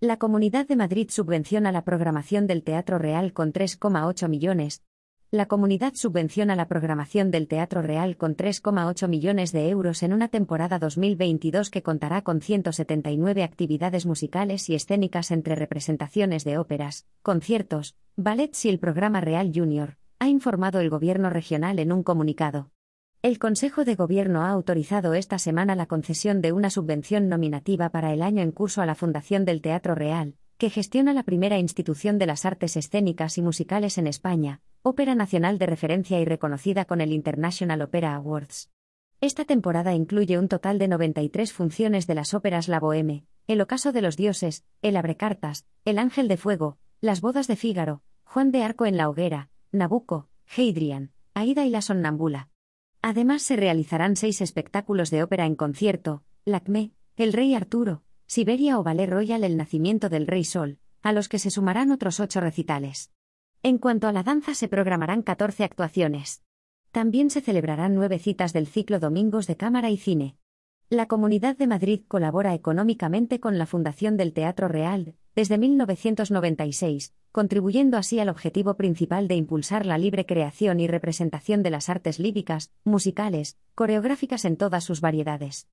La Comunidad de Madrid subvenciona la programación del Teatro Real con 3,8 millones. La Comunidad subvenciona la programación del Teatro Real con 3,8 millones de euros en una temporada 2022 que contará con 179 actividades musicales y escénicas entre representaciones de óperas, conciertos, ballets y el programa Real Junior, ha informado el Gobierno regional en un comunicado. El Consejo de Gobierno ha autorizado esta semana la concesión de una subvención nominativa para el año en curso a la Fundación del Teatro Real, que gestiona la primera institución de las artes escénicas y musicales en España, ópera nacional de referencia y reconocida con el International Opera Awards. Esta temporada incluye un total de 93 funciones de las óperas La Boheme, El Ocaso de los Dioses, El Abrecartas, El Ángel de Fuego, Las Bodas de Fígaro, Juan de Arco en la Hoguera, Nabucco, Heidrian, Aida y la Sonnambula. Además se realizarán seis espectáculos de ópera en concierto, Lacmé, El Rey Arturo, Siberia o Ballet Royal El Nacimiento del Rey Sol, a los que se sumarán otros ocho recitales. En cuanto a la danza se programarán 14 actuaciones. También se celebrarán nueve citas del ciclo Domingos de Cámara y Cine. La Comunidad de Madrid colabora económicamente con la Fundación del Teatro Real, desde 1996, contribuyendo así al objetivo principal de impulsar la libre creación y representación de las artes líricas, musicales, coreográficas en todas sus variedades.